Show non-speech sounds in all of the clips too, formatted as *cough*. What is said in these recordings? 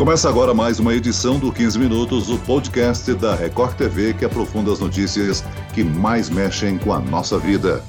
Começa agora mais uma edição do 15 Minutos, o podcast da Record TV que aprofunda as notícias que mais mexem com a nossa vida.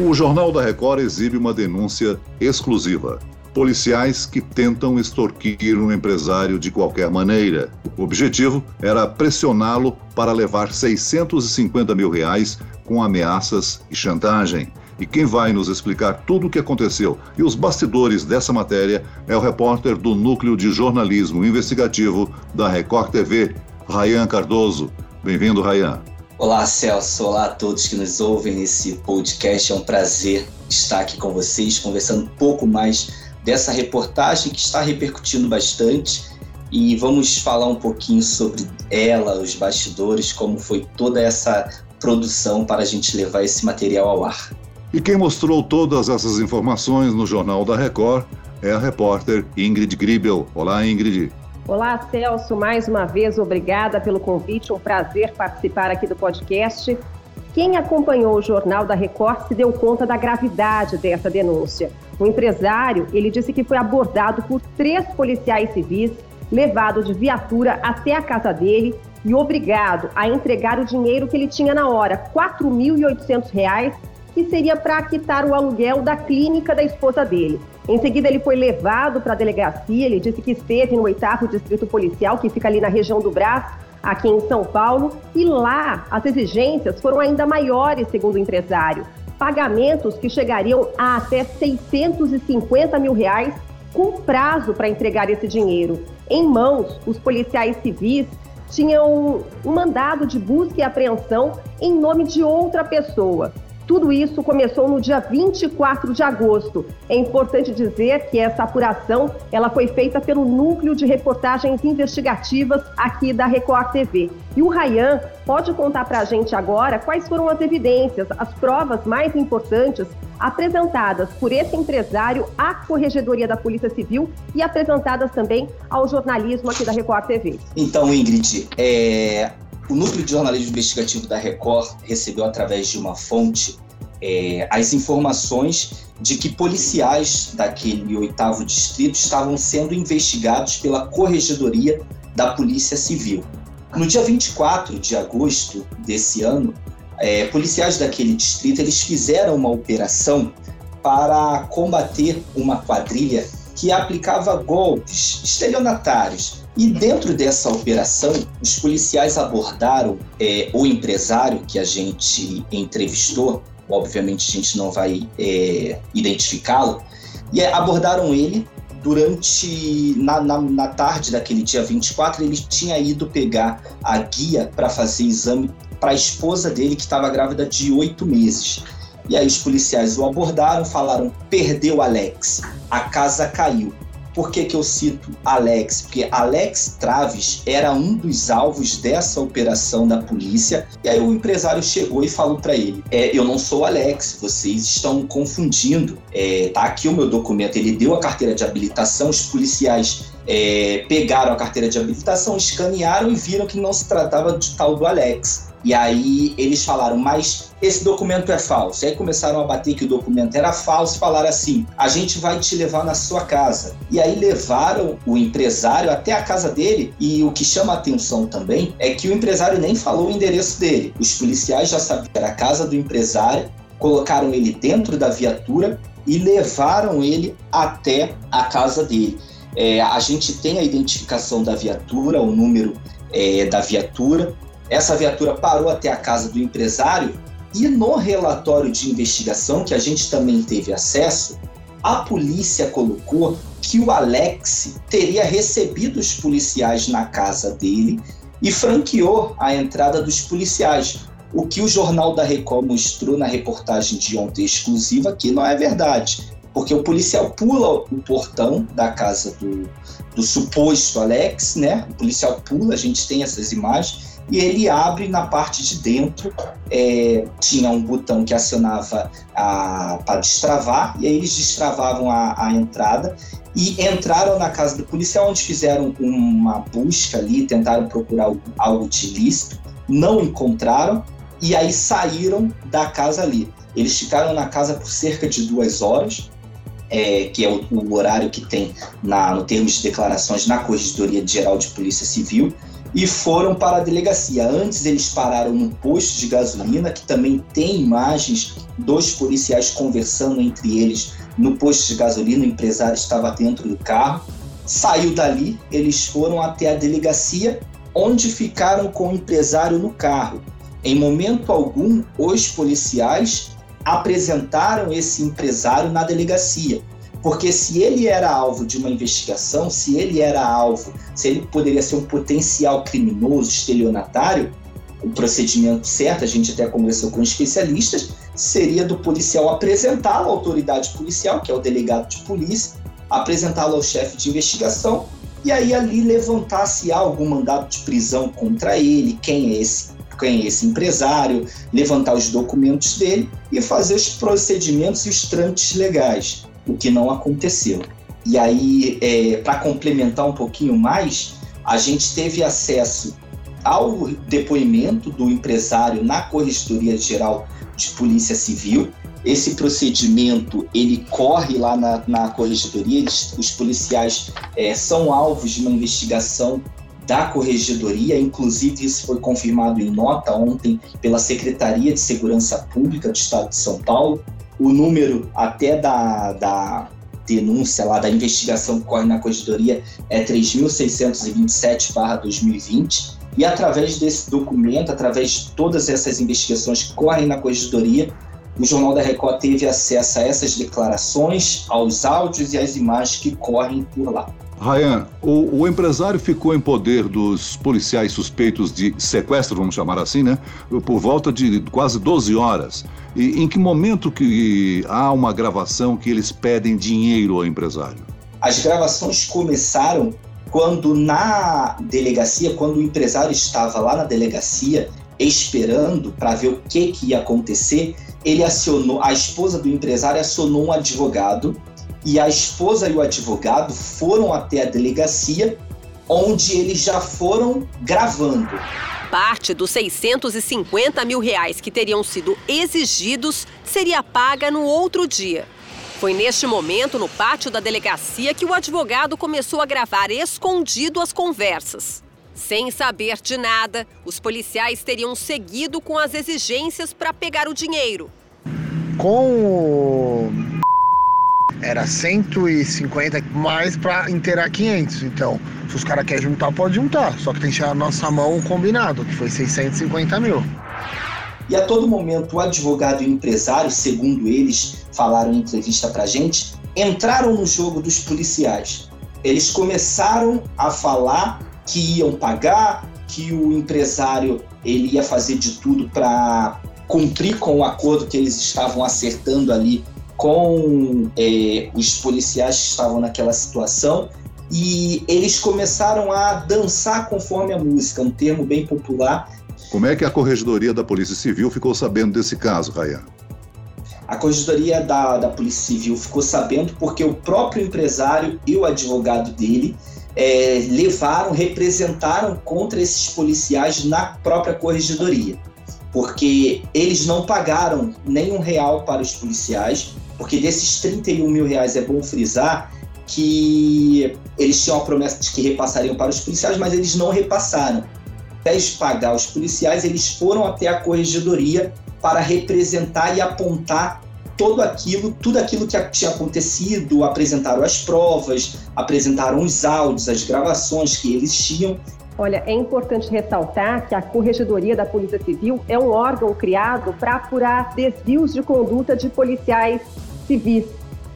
O Jornal da Record exibe uma denúncia exclusiva. Policiais que tentam extorquir um empresário de qualquer maneira. O objetivo era pressioná-lo para levar 650 mil reais com ameaças e chantagem. E quem vai nos explicar tudo o que aconteceu e os bastidores dessa matéria é o repórter do Núcleo de Jornalismo Investigativo da Record TV, Rayan Cardoso. Bem-vindo, Rayan. Olá, Celso. Olá a todos que nos ouvem nesse podcast. É um prazer estar aqui com vocês, conversando um pouco mais dessa reportagem que está repercutindo bastante. E vamos falar um pouquinho sobre ela, os bastidores, como foi toda essa produção para a gente levar esse material ao ar. E quem mostrou todas essas informações no Jornal da Record é a repórter Ingrid Gribel. Olá, Ingrid. Olá, Celso. Mais uma vez, obrigada pelo convite. Um prazer participar aqui do podcast. Quem acompanhou o Jornal da Record se deu conta da gravidade dessa denúncia. O empresário, ele disse que foi abordado por três policiais civis, levado de viatura até a casa dele e obrigado a entregar o dinheiro que ele tinha na hora, R$ 4.800, que seria para quitar o aluguel da clínica da esposa dele. Em seguida, ele foi levado para a delegacia. Ele disse que esteve no oitavo distrito policial, que fica ali na região do Brás, aqui em São Paulo. E lá, as exigências foram ainda maiores, segundo o empresário. Pagamentos que chegariam a até 650 mil reais, com prazo para entregar esse dinheiro. Em mãos, os policiais civis tinham um mandado de busca e apreensão em nome de outra pessoa. Tudo isso começou no dia 24 de agosto. É importante dizer que essa apuração ela foi feita pelo Núcleo de Reportagens Investigativas aqui da Record TV. E o Rayan pode contar para a gente agora quais foram as evidências, as provas mais importantes apresentadas por esse empresário à Corregedoria da Polícia Civil e apresentadas também ao jornalismo aqui da Record TV. Então, Ingrid, é, o Núcleo de Jornalismo Investigativo da Record recebeu, através de uma fonte, é, as informações de que policiais daquele oitavo distrito estavam sendo investigados pela Corregedoria da Polícia Civil. No dia 24 de agosto desse ano, é, policiais daquele distrito eles fizeram uma operação para combater uma quadrilha que aplicava golpes estelionatários e dentro dessa operação, os policiais abordaram é, o empresário que a gente entrevistou, obviamente a gente não vai é, identificá-lo, e abordaram ele durante, na, na, na, tarde daquele dia 24, ele tinha ido pegar a guia para fazer exame para a esposa dele, que estava grávida de oito meses. E aí os policiais o abordaram, falaram: perdeu Alex, a casa caiu. Por que, que eu cito Alex? Porque Alex Traves era um dos alvos dessa operação da polícia. E aí o empresário chegou e falou para ele: é, Eu não sou Alex, vocês estão confundindo. É, tá aqui o meu documento. Ele deu a carteira de habilitação, os policiais é, pegaram a carteira de habilitação, escanearam e viram que não se tratava de tal do Alex. E aí eles falaram, mas esse documento é falso. E aí começaram a bater que o documento era falso, falaram assim: a gente vai te levar na sua casa. E aí levaram o empresário até a casa dele. E o que chama atenção também é que o empresário nem falou o endereço dele. Os policiais já sabiam que era a casa do empresário, colocaram ele dentro da viatura e levaram ele até a casa dele. É, a gente tem a identificação da viatura, o número é, da viatura, essa viatura parou até a casa do empresário e no relatório de investigação que a gente também teve acesso, a polícia colocou que o Alex teria recebido os policiais na casa dele e franqueou a entrada dos policiais. O que o Jornal da Record mostrou na reportagem de ontem exclusiva que não é verdade, porque o policial pula o portão da casa do, do suposto Alex, né? O policial pula, a gente tem essas imagens e ele abre na parte de dentro. É, tinha um botão que acionava para destravar, e aí eles destravavam a, a entrada e entraram na casa do policial, onde fizeram uma busca ali, tentaram procurar algo de ilícito, não encontraram, e aí saíram da casa ali. Eles ficaram na casa por cerca de duas horas. é, que é o, o, horário que tem na, no termos de declarações na Corregedoria Geral de Polícia Civil, e foram para a delegacia. Antes eles pararam num posto de gasolina, que também tem imagens dos policiais conversando entre eles no posto de gasolina, o empresário estava dentro do carro. Saiu dali, eles foram até a delegacia, onde ficaram com o empresário no carro. Em momento algum, os policiais apresentaram esse empresário na delegacia. Porque se ele era alvo de uma investigação, se ele era alvo, se ele poderia ser um potencial criminoso, estelionatário, o procedimento certo, a gente até conversou com especialistas, seria do policial apresentá-lo à autoridade policial, que é o delegado de polícia, apresentá-lo ao chefe de investigação e aí ali levantar se há algum mandado de prisão contra ele, quem é esse, quem é esse empresário, levantar os documentos dele e fazer os procedimentos e os trâmites legais o que não aconteceu. E aí, é, para complementar um pouquinho mais, a gente teve acesso ao depoimento do empresário na Corregedoria Geral de Polícia Civil. Esse procedimento ele corre lá na, na corregedoria, eles, os policiais é, são alvos de uma investigação da corregedoria, inclusive isso foi confirmado em nota ontem pela Secretaria de Segurança Pública do Estado de São Paulo o número até da, da denúncia lá, da investigação que corre na corregedoria é 3.627-2020. E através desse documento, através de todas essas investigações que correm na corregedoria, o Jornal da Record teve acesso a essas declarações, aos áudios e às imagens que correm por lá. Ryan, o, o, empresário ficou em poder dos policiais suspeitos de sequestro, vamos chamar assim, né? Por volta de quase 12 horas. E em que momento que há uma gravação que eles pedem dinheiro ao empresário? As gravações começaram quando na delegacia, quando o empresário estava lá na delegacia esperando para ver o que, que ia acontecer, ele acionou, a esposa do empresário acionou um advogado e a esposa e o advogado foram até a delegacia, onde eles já foram gravando. Parte dos 650 mil reais que teriam sido exigidos seria paga no outro dia. Foi neste momento, no pátio da delegacia, que o advogado começou a gravar escondido as conversas. Sem saber de nada, os policiais teriam seguido com as exigências para pegar o dinheiro. Com era 150 mais para inteirar 500. Então, se os caras querem juntar, pode juntar. Só que tem que tirar a nossa mão combinado, que foi 650 mil. E a todo momento, o advogado e o empresário, segundo eles falaram em entrevista pra gente, entraram no jogo dos policiais. Eles começaram a falar que iam pagar, que o empresário ele ia fazer de tudo para cumprir com o acordo que eles estavam acertando ali com é, os policiais que estavam naquela situação e eles começaram a dançar conforme a música, um termo bem popular. Como é que a Corregedoria da Polícia Civil ficou sabendo desse caso, Rayan? A Corregedoria da, da Polícia Civil ficou sabendo porque o próprio empresário e o advogado dele é, levaram, representaram contra esses policiais na própria Corregedoria. Porque eles não pagaram nenhum real para os policiais, porque desses 31 mil reais é bom frisar que eles tinham a promessa de que repassariam para os policiais, mas eles não repassaram. De pagar os policiais, eles foram até a corregedoria para representar e apontar todo aquilo, tudo aquilo que tinha acontecido, apresentaram as provas, apresentaram os áudios, as gravações que eles tinham. Olha, é importante ressaltar que a Corregedoria da Polícia Civil é um órgão criado para apurar desvios de conduta de policiais civis.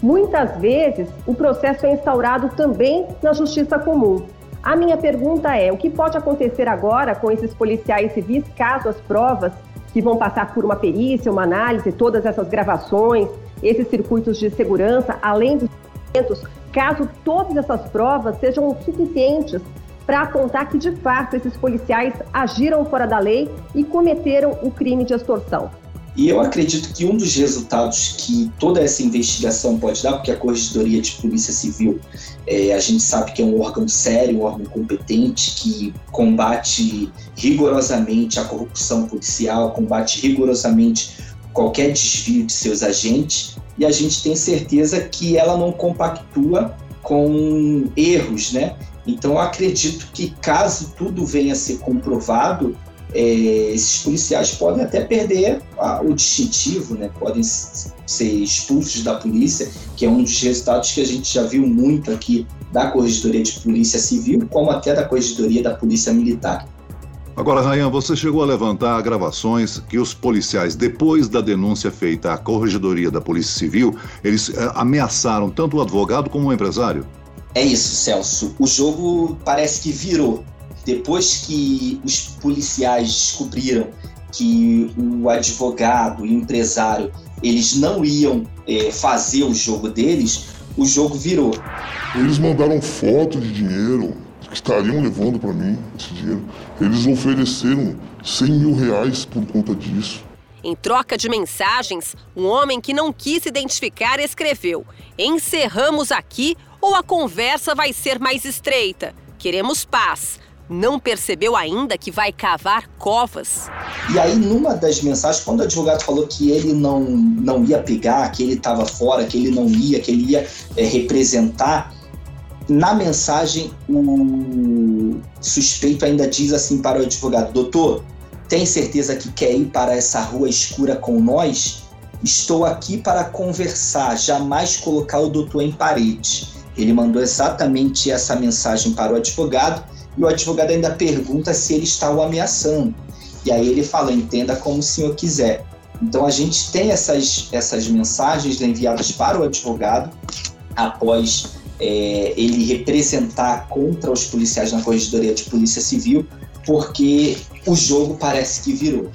Muitas vezes, o processo é instaurado também na justiça comum. A minha pergunta é: o que pode acontecer agora com esses policiais civis caso as provas que vão passar por uma perícia, uma análise, todas essas gravações, esses circuitos de segurança, além dos documentos, caso todas essas provas sejam suficientes para apontar que de fato esses policiais agiram fora da lei e cometeram o crime de extorsão? E eu acredito que um dos resultados que toda essa investigação pode dar, porque a Corregedoria de Polícia Civil, é, a gente sabe que é um órgão sério, um órgão competente, que combate rigorosamente a corrupção policial, combate rigorosamente qualquer desvio de seus agentes e a gente tem certeza que ela não compactua com erros, né? Então, eu acredito que caso tudo venha a ser comprovado, é, esses policiais podem até perder a, o distintivo, né? podem ser expulsos da polícia, que é um dos resultados que a gente já viu muito aqui da Corregedoria de Polícia Civil, como até da Corregedoria da Polícia Militar. Agora, Rayan, você chegou a levantar gravações que os policiais, depois da denúncia feita à Corregedoria da Polícia Civil, eles é, ameaçaram tanto o advogado como o empresário? É isso, Celso. O jogo parece que virou. Depois que os policiais descobriram que o advogado e o empresário eles não iam é, fazer o jogo deles, o jogo virou. Eles mandaram foto de dinheiro que estariam levando para mim esse dinheiro. Eles ofereceram 100 mil reais por conta disso. Em troca de mensagens, um homem que não quis se identificar escreveu: Encerramos aqui ou a conversa vai ser mais estreita. Queremos paz não percebeu ainda que vai cavar covas. E aí, numa das mensagens, quando o advogado falou que ele não, não ia pegar, que ele estava fora, que ele não ia, que ele ia é, representar, na mensagem o suspeito ainda diz assim para o advogado: Doutor, tem certeza que quer ir para essa rua escura com nós? Estou aqui para conversar, jamais colocar o doutor em parede. Ele mandou exatamente essa mensagem para o advogado e o advogado ainda pergunta se ele está o ameaçando. E aí ele fala: entenda como o senhor quiser. Então a gente tem essas, essas mensagens enviadas para o advogado após é, ele representar contra os policiais na Corregedoria de Polícia Civil, porque o jogo parece que virou.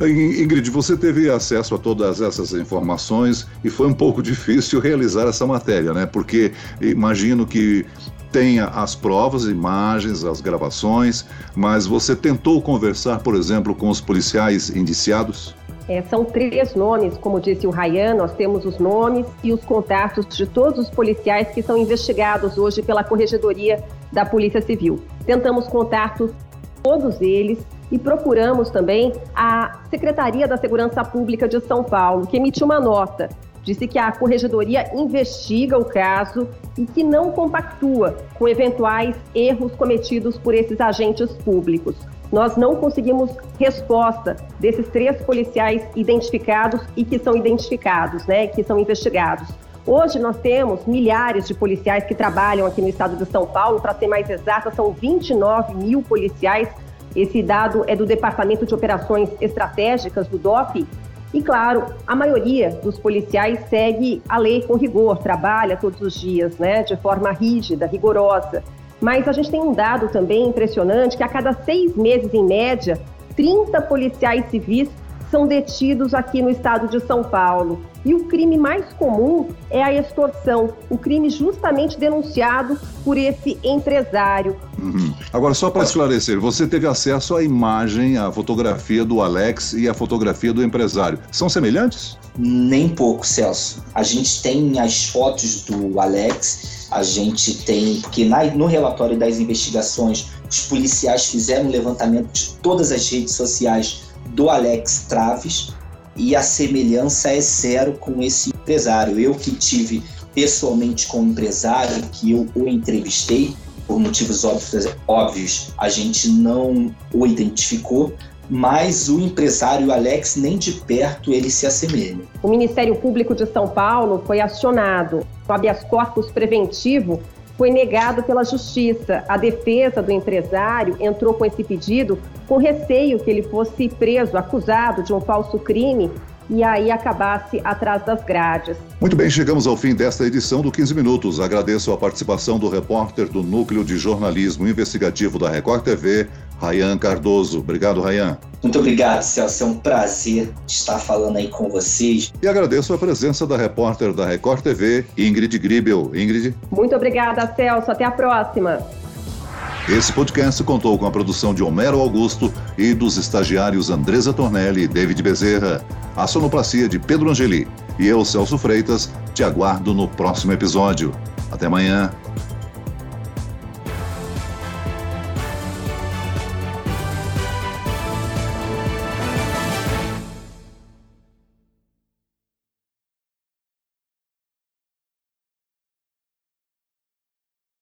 Ingrid, você teve acesso a todas essas informações e foi um pouco *laughs* difícil realizar essa matéria, né? Porque imagino que tenha as provas, imagens, as gravações, mas você tentou conversar, por exemplo, com os policiais indiciados? É, são três nomes, como disse o Rayan, nós temos os nomes e os contatos de todos os policiais que são investigados hoje pela Corregedoria da Polícia Civil. Tentamos contato todos eles e procuramos também a Secretaria da Segurança Pública de São Paulo, que emitiu uma nota disse que a corregedoria investiga o caso e que não compactua com eventuais erros cometidos por esses agentes públicos. Nós não conseguimos resposta desses três policiais identificados e que são identificados, né, que são investigados. Hoje nós temos milhares de policiais que trabalham aqui no estado de São Paulo, para ser mais exata, são 29 mil policiais. Esse dado é do Departamento de Operações Estratégicas do DOP e claro, a maioria dos policiais segue a lei com rigor, trabalha todos os dias, né, de forma rígida, rigorosa. Mas a gente tem um dado também impressionante que a cada seis meses, em média, 30 policiais civis são detidos aqui no estado de São Paulo. E o crime mais comum é a extorsão, o crime justamente denunciado por esse empresário. Uhum. Agora, só para esclarecer, você teve acesso à imagem, à fotografia do Alex e à fotografia do empresário. São semelhantes? Nem pouco, Celso. A gente tem as fotos do Alex, a gente tem, porque na, no relatório das investigações, os policiais fizeram um levantamento de todas as redes sociais do Alex Traves e a semelhança é zero com esse empresário. Eu que tive pessoalmente com o empresário, que eu o entrevistei, por motivos óbvios, óbvios a gente não o identificou, mas o empresário Alex nem de perto ele se assemelha. O Ministério Público de São Paulo foi acionado. O habeas corpus preventivo foi negado pela justiça. A defesa do empresário entrou com esse pedido com receio que ele fosse preso, acusado de um falso crime e aí acabasse atrás das grades. Muito bem, chegamos ao fim desta edição do 15 Minutos. Agradeço a participação do repórter do Núcleo de Jornalismo Investigativo da Record TV, Rayan Cardoso. Obrigado, Rayan. Muito obrigado, Celso. É um prazer estar falando aí com vocês. E agradeço a presença da repórter da Record TV, Ingrid Gribel. Ingrid. Muito obrigada, Celso. Até a próxima. Esse podcast contou com a produção de Homero Augusto e dos estagiários Andresa Tornelli e David Bezerra, a sonoplastia de Pedro Angeli. E eu, Celso Freitas, te aguardo no próximo episódio. Até amanhã.